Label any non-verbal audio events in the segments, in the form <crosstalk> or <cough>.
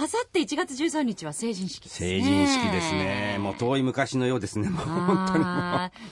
あさって1月13日は成人式ですね。成人式ですね。もう遠い昔のようですね。もう本当に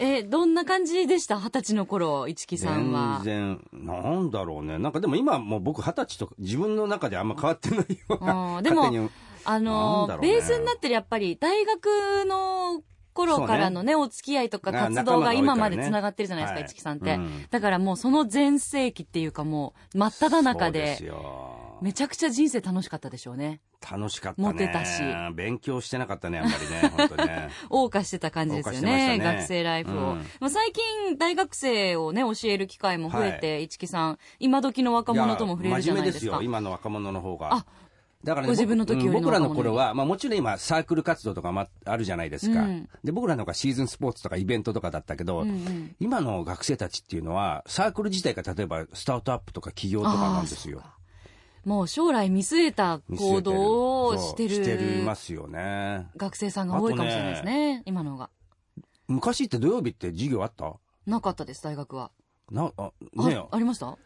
えどんな感じでした？二十歳の頃、市木さんは。全然、なんだろうね。なんかでも今もう僕二十歳とか自分の中であんま変わってないようあな。ーでもあのねベースになってるやっぱり、大学の頃からのね、お付き合いとかあ活動が今まで繋がってるじゃないですか、はい市木さんって、うんだからもうその全盛期っていうかもう、真っ只中そうでですよ。めちゃくちゃ人生楽しかったでしょうね。楽しかったね。モテたし勉強してなかったね、あんまりね。<laughs> 本当ね。謳歌してた感じですよねね学生ライフを、うんまあ最近大学生をね教える機会も増えて、市木さん今時の若者とも触れるじゃないですか真面目ですよ、今の若者の方が。あだからね、ご自分の時僕らの頃は、まあもちろん今、サークル活動とかもあるじゃないですか。うんで、僕らの方がシーズンスポーツとかイベントとかだったけど、うんうん今の学生たちっていうのは、サークル自体が例えばスタートアップとか起業とかなんですよ。もう将来見据えた行動をしてそうしてるますよね。学生さんが多いかもしれないですね今のが。昔って土曜日って授業あった？なかったです大学は。な、あ、あねありました？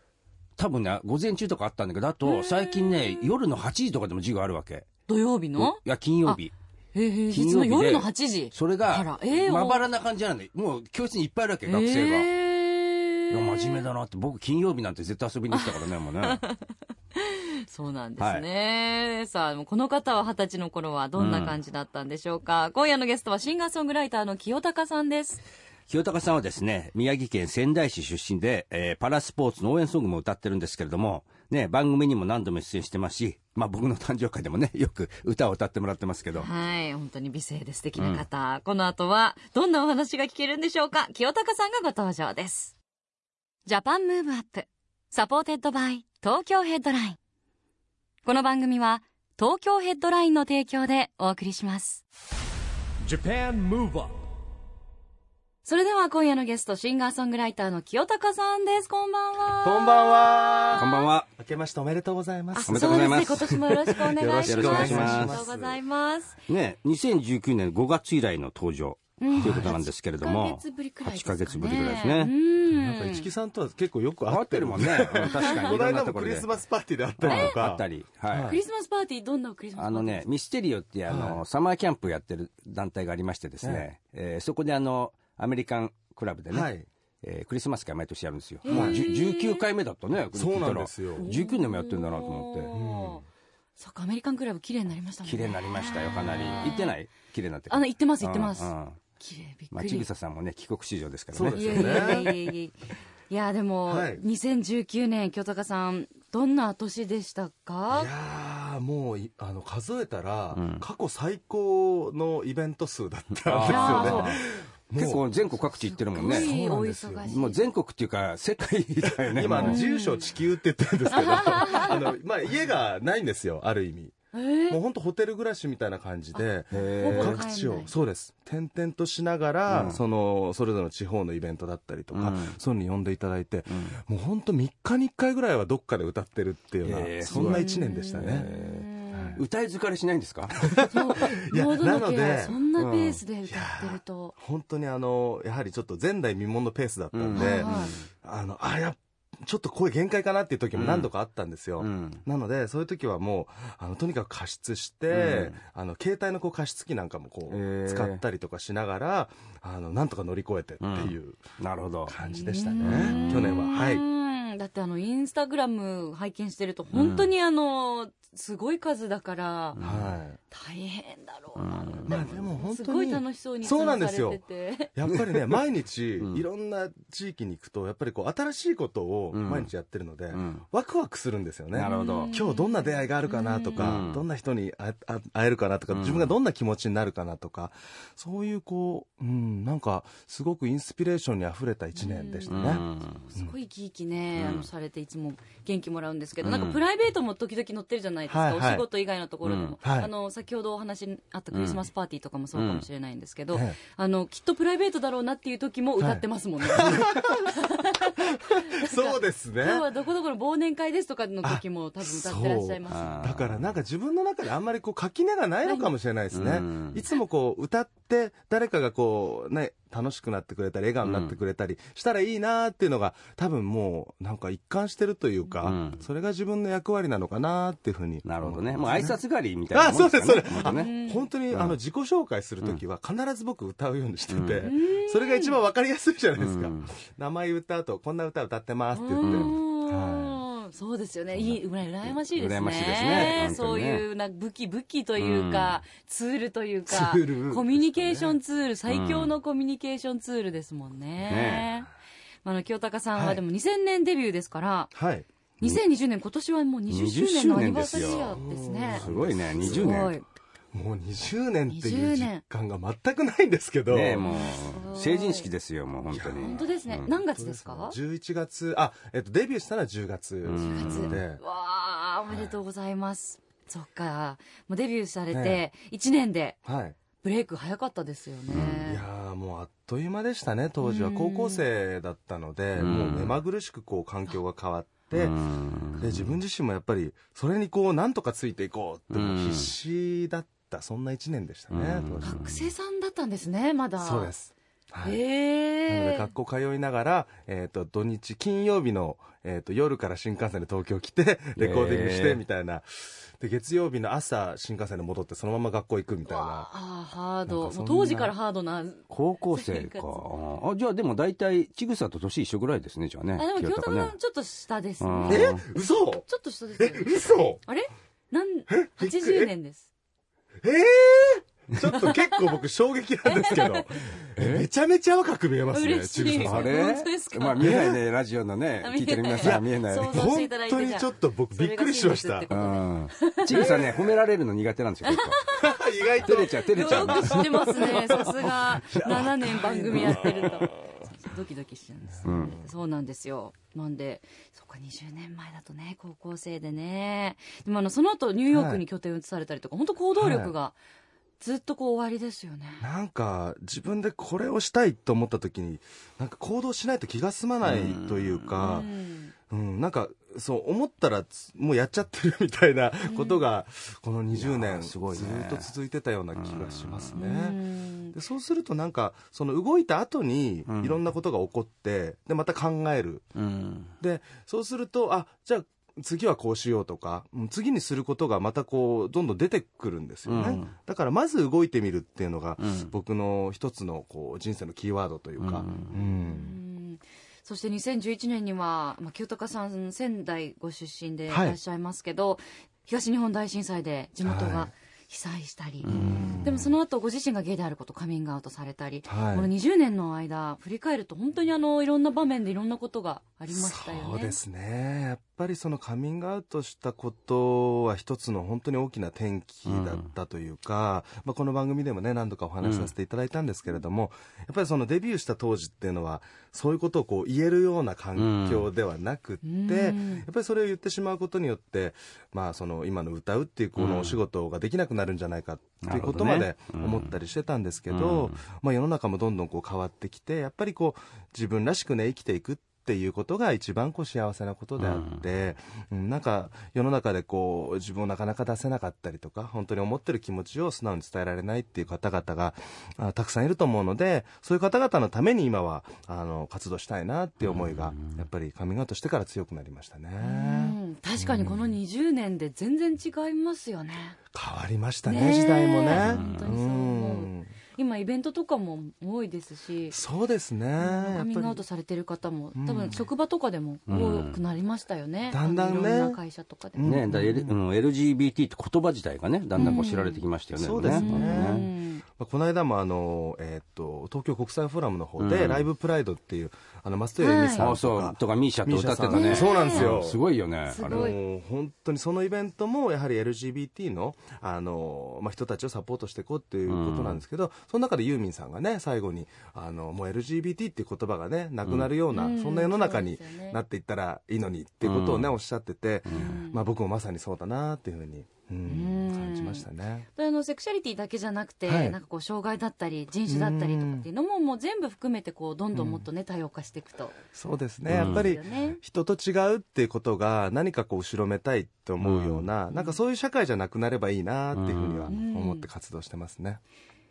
多分ね、午前中とかあったんだけど、あと、最近ね、夜の8時とかでも授業あるわけ。土曜日の？いや、金曜日。へえ平金曜日夜の8時。それあがまばらな感じなんで、もう教室にいっぱいいるわけ、学生が。いえーや、真面目だなって。僕、金曜日なんて絶対遊びに行ってたからね、もうね。<laughs> そうなんですね。さあ、もうこの方は二十歳の頃はどんな感じだったんでしょうか？今夜のゲストはシンガーソングライターの清高さんです。清高さんはですね、宮城県仙台市出身で、えーパラスポーツの応援ソングも歌ってるんですけれども、ね、番組にも何度も出演してますし、まあ僕の誕生会でもね、<laughs> よく歌を歌ってもらってますけど。はい、本当に美声で素敵な方。この後はどんなお話が聞けるんでしょうか？清高さんがご登場です。Japan Move Up、supported by 東京ヘッドライン。この番組は東京ヘッドラインの提供でお送りします。Japan Move Up それでは今夜のゲスト、シンガーソングライターの清貴さんです。こんばんは。こんばんは。こんばんは。明けましておめでとうございます。おめでとうございますそうですね、今年もよろしくお願いします。よろしくお願いしますありがとうございます。ね、2019年5月以来の登場ということなんですけれども、8ヶ月ぶりくらいですかね8ヶ月ぶりぐらいですうね。ん。なんか一木さんとは結構よく合っ会っててるるもんね。<laughs> うん確かに。このいろんな間もクリスマスパーティーであったりとか。あったり。はい。クリスマスパーティー、どんなクリスマスパーティーあのね、ミステリオっていうあの、サマーキャンプやってる団体がありましてですね、えーそこであの、アメリカンクラブでね、はいえークリスマス会毎年やるんですよ。もうじゅ19回目だったね、そうなんですよ19年もやってるんだなと思って。そっか、アメリカンクラブ綺麗になりましたね。綺麗になりましたよ、かなり。行ってない？綺麗になってるあの、行ってます、行ってますちぐささんもね、帰国子女ですからね。そうですよいやいやねいやいやいやいや、でも、はい。2019年、京高さん、どんな年でしたいかやーもういあの数えたら、うん。過去最高のイベント数だったんですよあね。結構全国各地行ってるもんね。もう全国っていうか、世界だよね。今あのもう自由所地球って言ってるんですけど <laughs> あの、まあ、家がないんですよある意味。えーもう本当ホテル暮らしみたいな感じで各地をそうです。転々としながら、うん。そのそれぞれの地方のイベントだったりとか、うん。そういうのに呼んでいただいて、もう本当3日に1回ぐらいはどっかで歌ってるっていうようなそんな1年でしたね。うん歌い疲れしないんですか？<laughs> いやなのでそんなペースで歌ってると。本当にあのやはりちょっと前代未聞のペースだったんで、うん。はいあのあやちょっと声限界かなっていう時も何度かあったんですよ、うん。なのでそういう時はもうあのとにかく加湿して、うん。あの携帯のこう加湿器なんかもこう使ったりとかしながらあのなんとか乗り越えてっていうなるほど。感じでしたね、うん。去年は。はい。うん。だってあのインスタグラム拝見してると本当にあの、すごい数だからはい大変だろうな、うん。まあでも本当にすごい楽しそうにそうなんですよ。やっぱりね <laughs> 毎日うん。いろんな地域に行くとやっぱりこう新しいことをうん。毎日やってるので、うん。ワクワクするんですよね。なるほど。今日どんな出会いがあるかなとか、うん。どんな人に会あ会えるかなとか、うん。自分がどんな気持ちになるかなとかそういうこう、うん、なんかすごくインスピレーションにあふれた1年でしたね、すごい生き生きね、うん。あのされていつも元気もらうんですけど、うん。なんかプライベートも時々載ってるじゃないですか、はいはい。お仕事以外のところでも、うん。はい。あの先ほどお話にあったクリスマスパーティーとかもそうかもしれないんですけど、ええ。あのきっとプライベートだろうなっていう時も歌ってますもんね、<laughs> そうですね。今日はどこどこの忘年会ですとかの時も多分歌ってらっしゃいます。あだからなんか自分の中であんまりこう垣根がないのかもしれないですね、うん。いつもこう歌って誰かがこうね楽しくなってくれたり笑顔になってくれたりしたらいいなっていうのが多分もうなんか一貫してるというか、うん。それが自分の役割なのかなっていうふうになるほどね。思も挨いうます拶狩りみたいなね。そうですそれ本当ね。本当に、うん。あの自己紹介するときは必ず僕歌うようにしてて、うそれが一番わかりやすいじゃないですか、うん。名前言った後こんな歌歌ってますって言って、うんそうですよね。いい、羨ましいですね。羨ましいですね。本そういうな武器、武器というか、ツールというか、コミュニケーションツール、最強のコミュニケーションツールですもんね。ねあの、清高さんははい。でも2000年デビューですから、はい。2020年今年はもう20周年のアニバーサリーイヤーですね。すごいね、20すご年。い。もう20年ってい20う年実感が全くないんですけど、ねもう、成人式ですよ、もう本当に。本当ですね。うん。何月ですか？11月あ、えっと、デビューしたのは10月ん。月。で、わあ、おめでとうございます。そっか。もうデビューされてえ。1年ではい。ブレイク早かったですよね。いやーもうあっという間でしたね当時は。うん。高校生だったので、ん。もう目まぐるしくこう環境が変わって、うん。で自分自身もやっぱりそれにこうなんとかついていこうって必死だった、そんな1年でしたね、学生さんだったんですね、まだ。そうで。す、はいなのへでえ。学校通いながら、えー、と土日金曜日の、えー、と夜から新幹線で東京来てレコーディングしてみたいな、で月曜日の朝新幹線で戻ってそのまま学校行くみたいなああ、ハード。当時からハードな。あ、高校生か。あ、じゃあでも大体、ちぐさと年一緒ぐらいですね、じゃあね。でも清清高さんちょっと下ですうんね。え？嘘？ちょっと下ですよね。<laughs> 嘘？あれ？なん、80年です。ええちょっと結構僕衝撃なんですけど。<laughs> めちゃめちゃ若く見えますねちぐささん。あれ？本当ですか？まあ見えないね、ラジオのね、聞いてる皆さんは見えない。本当にちょっと僕びっくりしました。ちぐさね、褒められるの苦手なんですよ、結構。<laughs> 意外と。照れちゃう、照れちゃう。よく知ってますね。さすが、<laughs> 7年番組やってると。ドキドキしちゃうんです、うんそうなんですよ。なんで、そっか、20年前だとね、高校生でね。でもあの、その後ニューヨークに拠点を移されたりとか、本当行動力がずっとこう終わりですよね。なんか自分でこれをしたいと思った時になんか行動しないと気が済まないというかうんうん、なんかそう思ったらつもうやっちゃってるみたいなことがこの20いや年ーすごいね。ずっと続いてたような気がしますうね。ん。でそうするとなんかその動いた後にうん。いろんなことが起こってでまた考える。うん。でそうするとあじゃあ次はこうしようとかうん次にすることがまたこうどんどん出てくるんですよね、うん。だからまず動いてみるっていうのがうん。僕の一つのこう人生のキーワードというか、うん。うんそして2011年には、まあ、清高さん仙台ご出身でい。らっしゃいますけど、東日本大震災で地元はがい。被災したり、ん。でもその後ご自身がゲイであることをカミングアウトされたり、はい。この20年の間振り返ると本当にあのいろんな場面でいろんなことがありましたよね。そうですね。やっぱりそのカミングアウトしたことは一つの本当に大きな転機だったというか、まあ、この番組でもね何度かお話しさせていただいたんですけれども、やっぱりそのデビューした当時っていうのはそういうことをこう言えるような環境ではなくって、うん。やっぱりそれを言ってしまうことによって、まあ、その今の歌うっていうこのお仕事ができなくなるんじゃないかっていうことまで思ったりしてたんですけど、うん。まあ、世の中もどんどんこう変わってきてやっぱりこう自分らしくね生きていくっていうことが一番こう幸せなことであって、うん。なんか世の中でこう自分をなかなか出せなかったりとか本当に思ってる気持ちを素直に伝えられないっていう方々があたくさんいると思うのでそういう方々のために今はあの活動したいなっていう思いがやっぱりカミングアウトしてから強くなりましたね。うん。確かにこの20年で全然違いますよね。変わりましたね時代もね。本当にそう思うん今イベントとかも多いですし、そうですね。やカミングアウトされてる方もうん多分職場とかでも多くなりましたよね。だんだんねいろんな会社とかでも。ね、だ L うん LGBT って言葉自体がね、だんだんこう知られてきましたよね。そうですねこの間もあの、えーっと東京国際フォーラムの方で、ライブプライドっていうあの松任谷由実さんあ、とか、。とかミーシャと歌ってたね。そうなんですよ。すごいよね。あれすごい。もう本当にそのイベントもやはり LGBT のあの、まあ、人たちをサポートしていこうっていうことなんですけど、その中でユーミンさんがね最後にあのもう LGBT っていう言葉がねなくなるような、うん。そんな世の中になっていったらいいのにっていうことをね、うん。おっしゃってて、まあ、僕もまさにそうだなっていうふうに、うん感じましたね。であのセクシャリティだけじゃなくて、はい。なんかこう障害だったり人種だったりとかっていうのももう全部含めてこうどんどんもっとね多様化していくと、そうですね、うん。やっぱり人と違うっていうことが何かこう後ろめたいって思うような、なんかそういう社会じゃなくなればいいなっていうふうには思って活動してますね。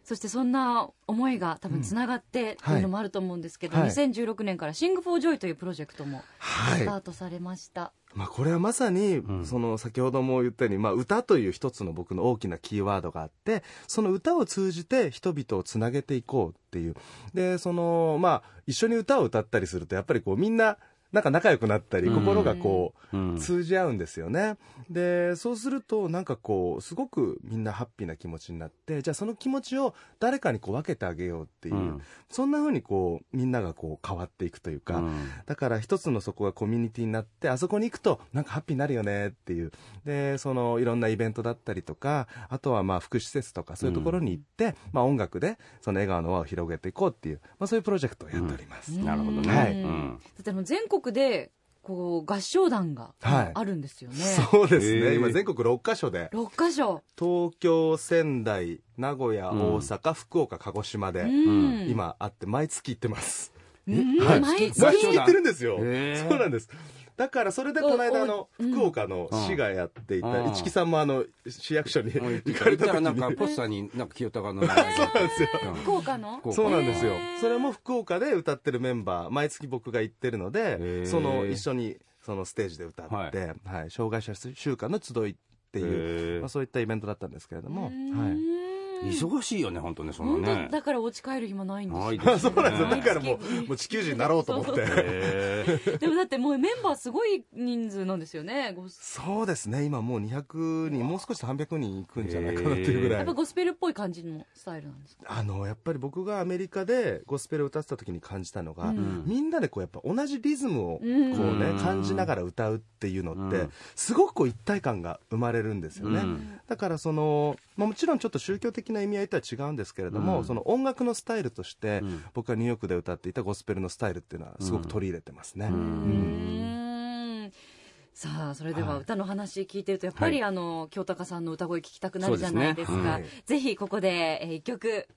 そしてそんな思いが多分つながってっていうのもあると思うんですけど、はい。2016年から「シング・フォー・ジョイ」というプロジェクトもはい。スタートされました、まあ、これはまさに、ん。その先ほども言ったように、まあ、歌という一つの僕の大きなキーワードがあってその歌を通じて人々をつなげていこうっていう。でその、まあ、一緒に歌を歌ったりするとやっぱりこうみんななんか仲良くなったりうん。心がこう、うん。通じ合うんですよね。でそうするとなんかこうすごくみんなハッピーな気持ちになってじゃあその気持ちを誰かにこう分けてあげようっていう、うん。そんな風にこうみんながこう変わっていくというか、うん。だから一つのそこがコミュニティになってあそこに行くとなんかハッピーになるよねっていうでそのいろんなイベントだったりとかあとはまあ福祉施設とかそういうところに行って、まあ、音楽でその笑顔の輪を広げていこうっていう、まあ、そういうプロジェクトをやっております、なるほどね。はい。うん。だってあの全国でこう合唱団がはい。あるんですよね、そうですね、へー。今全国6カ所で。6カ所、東京仙台名古屋うん。大阪、福岡鹿児島で、うん。今あって毎月行ってます、うん。はい。毎月？毎月行ってるんですよ。へー。そうなんですだからそれでこの間あの福岡の市がやっていたうん。市木さんもあの市役所にうん。行かれた時行ったらなんかにポスターになんか清高の。名前がそうなんですよ。福岡の？そうなんですよ。それも福岡で歌ってるメンバー毎月僕が行ってるのへでー。その一緒にそのステージで歌って、ははい。障害者週間の集いっていう、まあ、そういったイベントだったんですけれども、うんはい、忙しいよね、本当ね、その本ね当。だからお家帰る暇ないんですよ。<laughs> そうなんですよ。ねだからもう <laughs> もう地球人になろうと思って。でもだってもうメンバーすごい人数なんですよねごそうですね。今もう200人もう少しで300人いくんじゃないかなっていうぐらい。やっぱゴスペルっぽい感じのスタイルなんですか？あのやっぱり僕がアメリカでゴスペルを歌ってた時に感じたのが、うん。みんなでこうやっぱ同じリズムをこううん。ね、うん。感じながら歌うっていうのって、うん。すごくこう一体感が生まれるんですよね、うん。だからその、まあ、もちろんちょっと宗教的な意味合いとは違うんですけれども、うん。その音楽のスタイルとして、うん。僕がニューヨークで歌っていたゴスペルのスタイルっていうのはすごく取り入れてますね、うん。うん。さあそれでは歌の話聞いてるとやっぱり、あの清高さんの歌声聞きたくなるじゃないですか。すね。はい。ぜひここで、えー一曲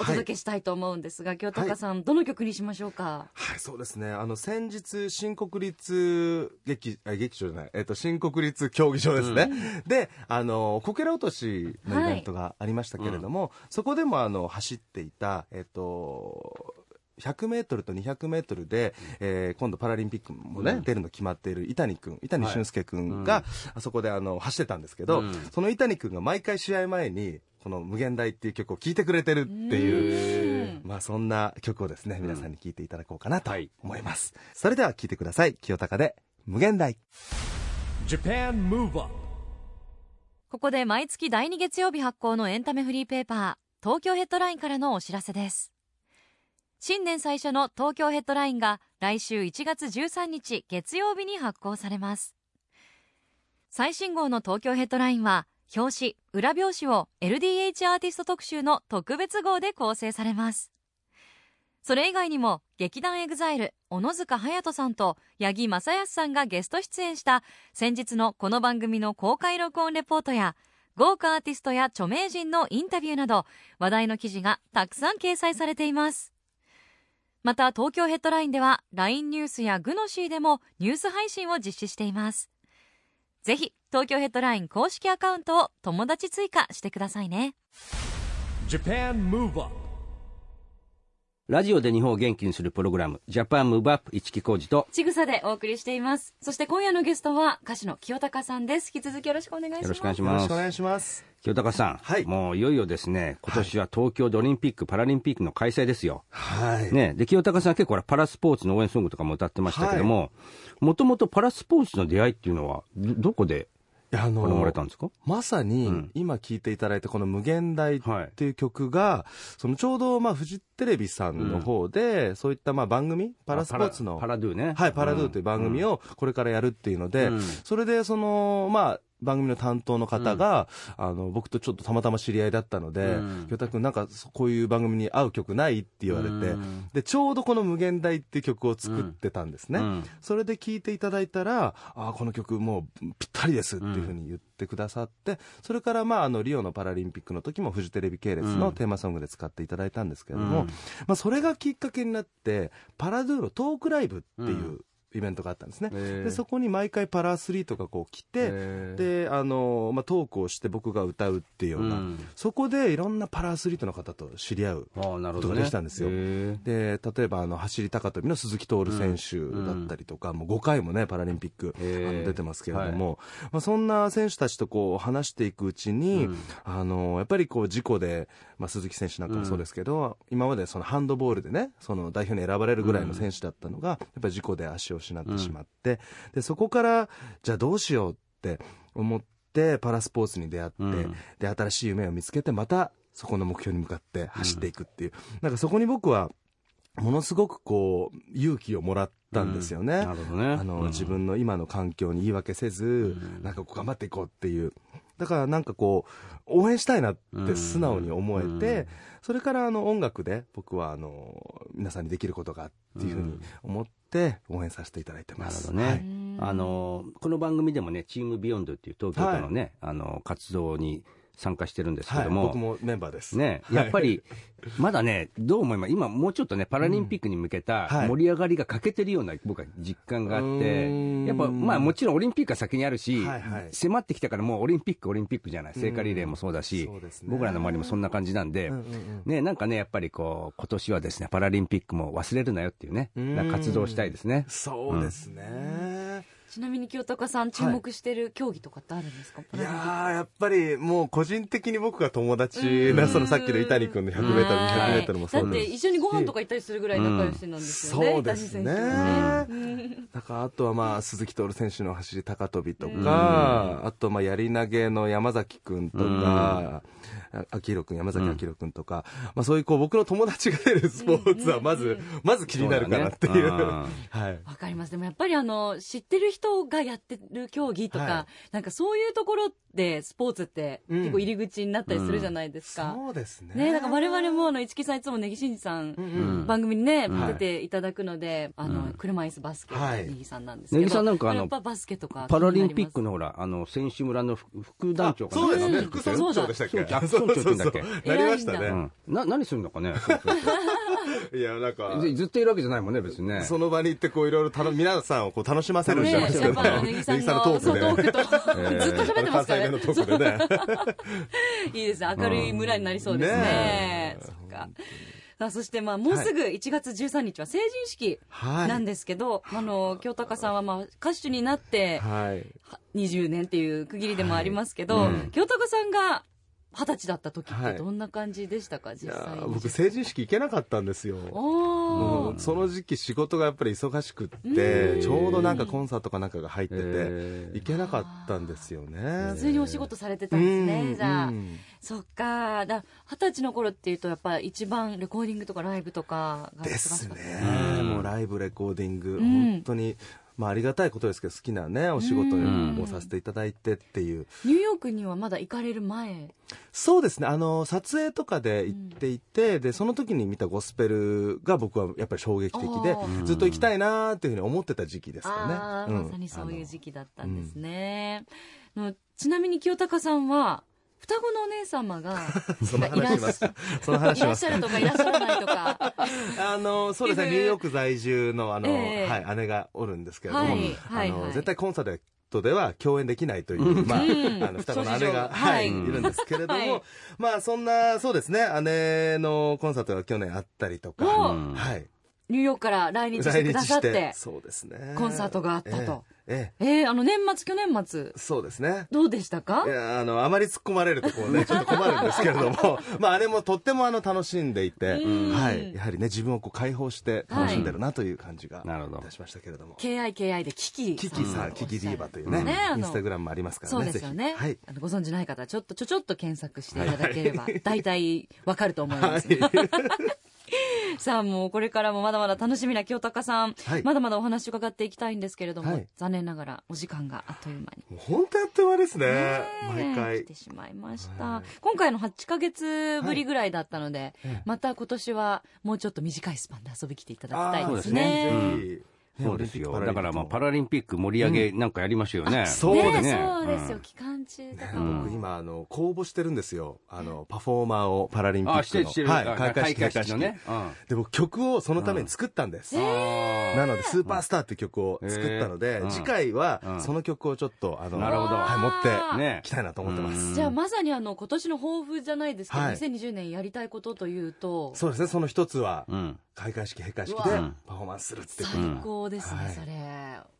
お届けしたいと思うんですが、清高さん、どの曲にしましょうか？はい、そうですね。あの、先日、新国立劇、あ劇場じゃない、えっと、新国立競技場ですね。で、あの、こけら落としのイベントがありましたけれども、そこでも、あの、走っていた、えっと、100メートルと200メートルで、えー今度パラリンピックもね、うん。出るの決まっている伊谷君、伊谷俊介君はが、あそこであの、走ってたんですけど、うん。その伊谷君が毎回試合前に、この無限大っていう曲を聴いてくれてるっていう、うん。まあそんな曲をですね、皆さんに聴いていただこうかなとはい。思います。それでは聴いてください。清高で無限大。Japan Move Up ここで毎月第2月曜日発行のエンタメフリーペーパー東京ヘッドラインからのお知らせです新年最初の東京ヘッドラインが来週1月13日月曜日に発行されます。最新号の東京ヘッドラインは表紙裏表紙を LDH アーティスト特集の特別号で構成されます。それ以外にも劇団 EXILE小野塚勇人さんと八木将康さんがゲスト出演した先日のこの番組の公開録音レポートや豪華アーティストや著名人のインタビューなど話題の記事がたくさん掲載されています。また東京ヘッドラインでは LINE ニュースやグノシーでもニュース配信を実施しています。ぜひ東京ヘッドライン公式アカウントを友達追加してくださいね。Japan Move Up ラジオで日本を元気にするプログラム、ジャパンムーブアップ一木工事と、ちぐさでお送りしていますそして今夜のゲストは歌手の清高さんです引き続きよろしくお願いしますよろしくお願いしよろますしくお。願いします。清高さん、はいもういよいよですね、今年は東京でオリンピック・パラリンピックの開催ですよ。はい。ね、で清高さん、結構パラスポーツの応援ソングとかも歌ってましたけども、もともとパラスポーツの出会いっていうのは、どどこであ生まれたんですか？まさに、うん。今聴いていただいたこの「無限大」っていう曲が、そのちょうどまあフジテレビさんの方で、そういったまあ番組？パラスポーツのパラパラドゥね。はい、パラドゥという番組をこれからやるっていうので、うん。それでその、まあ、番組の担当の方が、あの僕とちょっとたまたま知り合いだったのでうん「京太君なんかこういう番組に合う曲ない?」って言われてうん。でちょうどこの「無限大」っていう曲を作ってたんですね、うん。それで聴いていただいたら「あーこの曲もうぴったりです」っていうふうに言ってくださってそれからまああのリオのパラリンピックの時もフジテレビ系列のテーマソングで使っていただいたんですけれども、うん。まあ、それがきっかけになってパラドゥーロトークライブっていうイベントがあったんですね、でそこに毎回パラアスリートがこう来て、であの、まあ、トークをして僕が歌うっていうような、うん。そこでいろんなパラアスリートの方と知り合うことがね、できたんですよ。へで例えばあの走り高跳びの鈴木徹選手だったりとか、もう5回もねパラリンピック、あの出てますけれども、まあ、そんな選手たちとこう話していくうちに、うん。あのやっぱりこう事故で、まあ、鈴木選手なんかもそうですけど、今までそのハンドボールでねその代表に選ばれるぐらいの選手だったのが、やっぱり事故で足を失ってしまって、でそこからじゃあどうしようって思ってパラスポーツに出会って、うん。で新しい夢を見つけてまたそこの目標に向かって走っていくっていう、なんかそこに僕はものすごくこう勇気をもらったんですよね。なるほどね。あの、うん。自分の今の環境に言い訳せず、なんかこう頑張っていこうっていう。だからなんかこう、応援したいなって素直に思えて、うん。それからあの音楽で僕はあの、皆さんにできることがっていうふうに思って応援させていただいてます。ね、はい。あのこの番組でもねチームビヨンドっていう東京都のね、あの活動に参加してるんですけはい、ども、僕もメンバーです。ね、やっぱり、まだね、どう思います？今もうちょっとね、パラリンピックに向けたはい。盛り上がりが欠けてるような、僕は実感があってやっぱ、まあもちろんオリンピックが先にあるしはいはい、迫ってきたからもうオリンピック、オリンピックじゃない。聖火リレーもそうだしね、僕らの周りもそんな感じなんでうんうんうん、ね、なんかね、やっぱりこう、今年はですね、パラリンピックも忘れるなよっていうね、活動したいですね。そうですね。ちなみに清高さん注目してる競技とかってあるんですか、い。やーやっぱりもう個人的に僕が友達なそのさっきの伊谷君の 100m、200m もそだって一緒にご飯とか行ったりするぐらい仲良しなんですよね、そうですね。だからあとはまあ鈴木徹選手の走り高跳びとか、あとまあやり投げの山崎君とか、あ秋広君山崎明宏君とか、まあそういうこう僕の友達が出るスポーツはまず、まず気になるかなっていう。そうだね。はい。わかります。でもやっぱりあの知ってる人がやってる競技とか、はい。なんかそういうところでスポーツってうん。結構入り口になったりするじゃないですか、そうですね。ね、なんか我々もあの市木さんいつも根岸さん、ん番組にね、はい。出ていただくのであの、うん。車椅子バスケはい。根岸さんなんですけど根岸さんなんかあのバスケとかパラリンピックののほら、あの、選手村の副副団長かな。そうです。ね、うん。副村長でしたっけ？そうだそう村長って言うんだっけ？そうそうそうなりましたね。うん。な、何するのかね？そうそういやなんかずずっといるわけじゃないもんね、別にね。その場に行ってこういろいろたの皆さんをこう楽しませるんじゃないねですかやっぱ根岸さんのトーークでずっと喋ってますからね。<laughs> いいですね明るい村になりそうですね,、そっか。さあそしてまあもうすぐ1月13日は成人式はい。なんですけど、あの清高さんはまあ歌手になってはい。20年っていう区切りでもありますけど、はいうん。清高さんが二十歳だった時っはい。てどんな感じでしたか、いや実際僕成人式行けなかったんですよ。その時期仕事がやっぱり忙しくってちょうどなんかコンサートかなんかが入ってて行けなかったんですよね。普通にお仕事されてたんですうん。ねじゃあ。うん。そっか。だ二十歳の頃っていうとやっぱ一番レコーディングとかライブとかがですね。うん。もうライブレコーディング、ん。本当にまあありがたいことですけど好きなねお仕事をさせていただいてっていう。ニューヨークにはまだ行かれる前？そうですね。あの撮影とかで行っていて、でその時に見たゴスペルが僕はやっぱり衝撃的でずっと行きたいなーっていうふうに思ってた時期ですかね、うん。まさにそういう時期だったんですね。のちなみに清高さんは双子のお姉様が <laughs> そのいらっ話しますその話いらっしますしゃるとかいらっしゃらないとか。<laughs> あのそうですね。<laughs> ニューヨーク在住のあの、ええ。はい、姉がおるんですけれども、はいはいあのはい絶対コンサートでは共演できないという、まあ、ん。あの双子の姉が、はい、はい。いるんですけれども、はい。まあそんなそうですね。姉のコンサートが去年あったりとか、はいニューヨークから来日してくださって、そうですね。コンサートがあったと。ええええ。えー、あの年末去年末。そうですね。どうでしたか？い？やあのあまり突っ込まれるとこうね <laughs> ちょっと困るんですけれども。<laughs> まああれもとってもあの楽しんでいて、うん。はい、やはりね自分をこう解放して楽しんでるなという感じがなるほど。いたしましたけれども、KIKI でキキ。キキさん、キキディーバというね、ね。インスタグラムもありますからね。そうですよね、ぜひ。はい。あのご存知ない方はちょっとちょちょっと検索していただければ、大体わかると思います、<laughs> さあもうこれからもまだまだ楽しみな清高さん、はい。まだまだお話伺っていきたいんですけれども、はい。残念ながらお時間があっという間に。本当やってまですね。ねえ毎回。来てしまいました、はい。今回の8ヶ月ぶりぐらいだったので、ええ。また今年はもうちょっと短いスパンで遊び来ていただきたいですそうですね。ね。うんそうですよ。だからまあパラリンピック盛り上げなんかやりましょうよね、そうねですそうですよ、ん。期間中だか僕今あの公募してるんですよ。あのパフォーマーをパラリンピックの。あしてるしてる、はい。あ開会式開会式のね、うん。で僕曲をそのために作ったんです、なので「スーパースター」っていう曲を作ったので、うん。次回はうんその曲をちょっとあの、なるほど。はい、持ってきたいなと思ってます、うん。じゃあまさにあの今年の抱負じゃないですけど、はい。2020年やりたいことというと。そうですね。その一つはうん開会式閉会式うでわ。パフォーマンスするっていう最高ですね、はい。それ。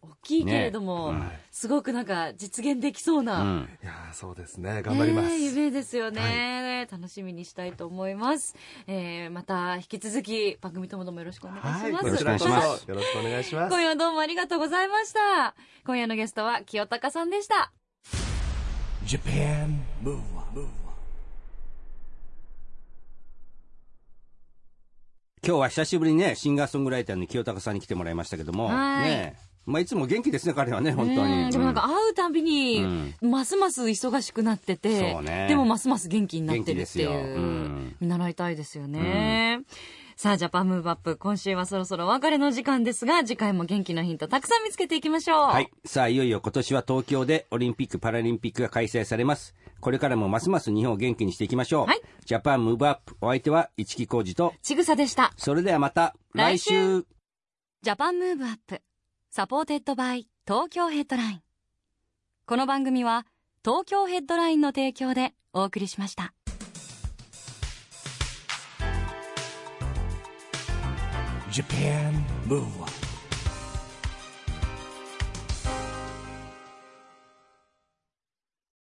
大きいけれども、ね。はい。すごくなんか実現できそうな、うん。いやーそうですね。頑張ります、夢ですよね、楽しみにしたいと思います、えーまた引き続き番組ともどもよろしくお願いします、はい、よろしくお願いします。よろしくお願いします。今夜はどうもありがとうございました。今夜のゲストは清高さんでした Japan Move Up 今日は久しぶりにねシンガーソングライターの清高さんに来てもらいましたけども、はい。ねまあ、いつも元気ですね彼はね本当に、でもなんかうん会うたびに、ますます忙しくなってて、そうね。でもますます元気になってるっていう、よ。うん。見習いたいですよね、さあジャパンムーブアップ今週はそろそろお別れの時間ですが次回も元気のヒントたくさん見つけていきましょうはい。さあ、いよいよ今年は東京でオリンピック・パラリンピックが開催されます。これからもますます日本を元気にしていきましょう。はいジャパンムーブアップ。お相手は市木浩二と、ちぐさでしたそれではまた来週 Japan Move Up supported by 東京ヘッドラインこの番組は東京ヘッドラインの提供でお送りしました Japan. Move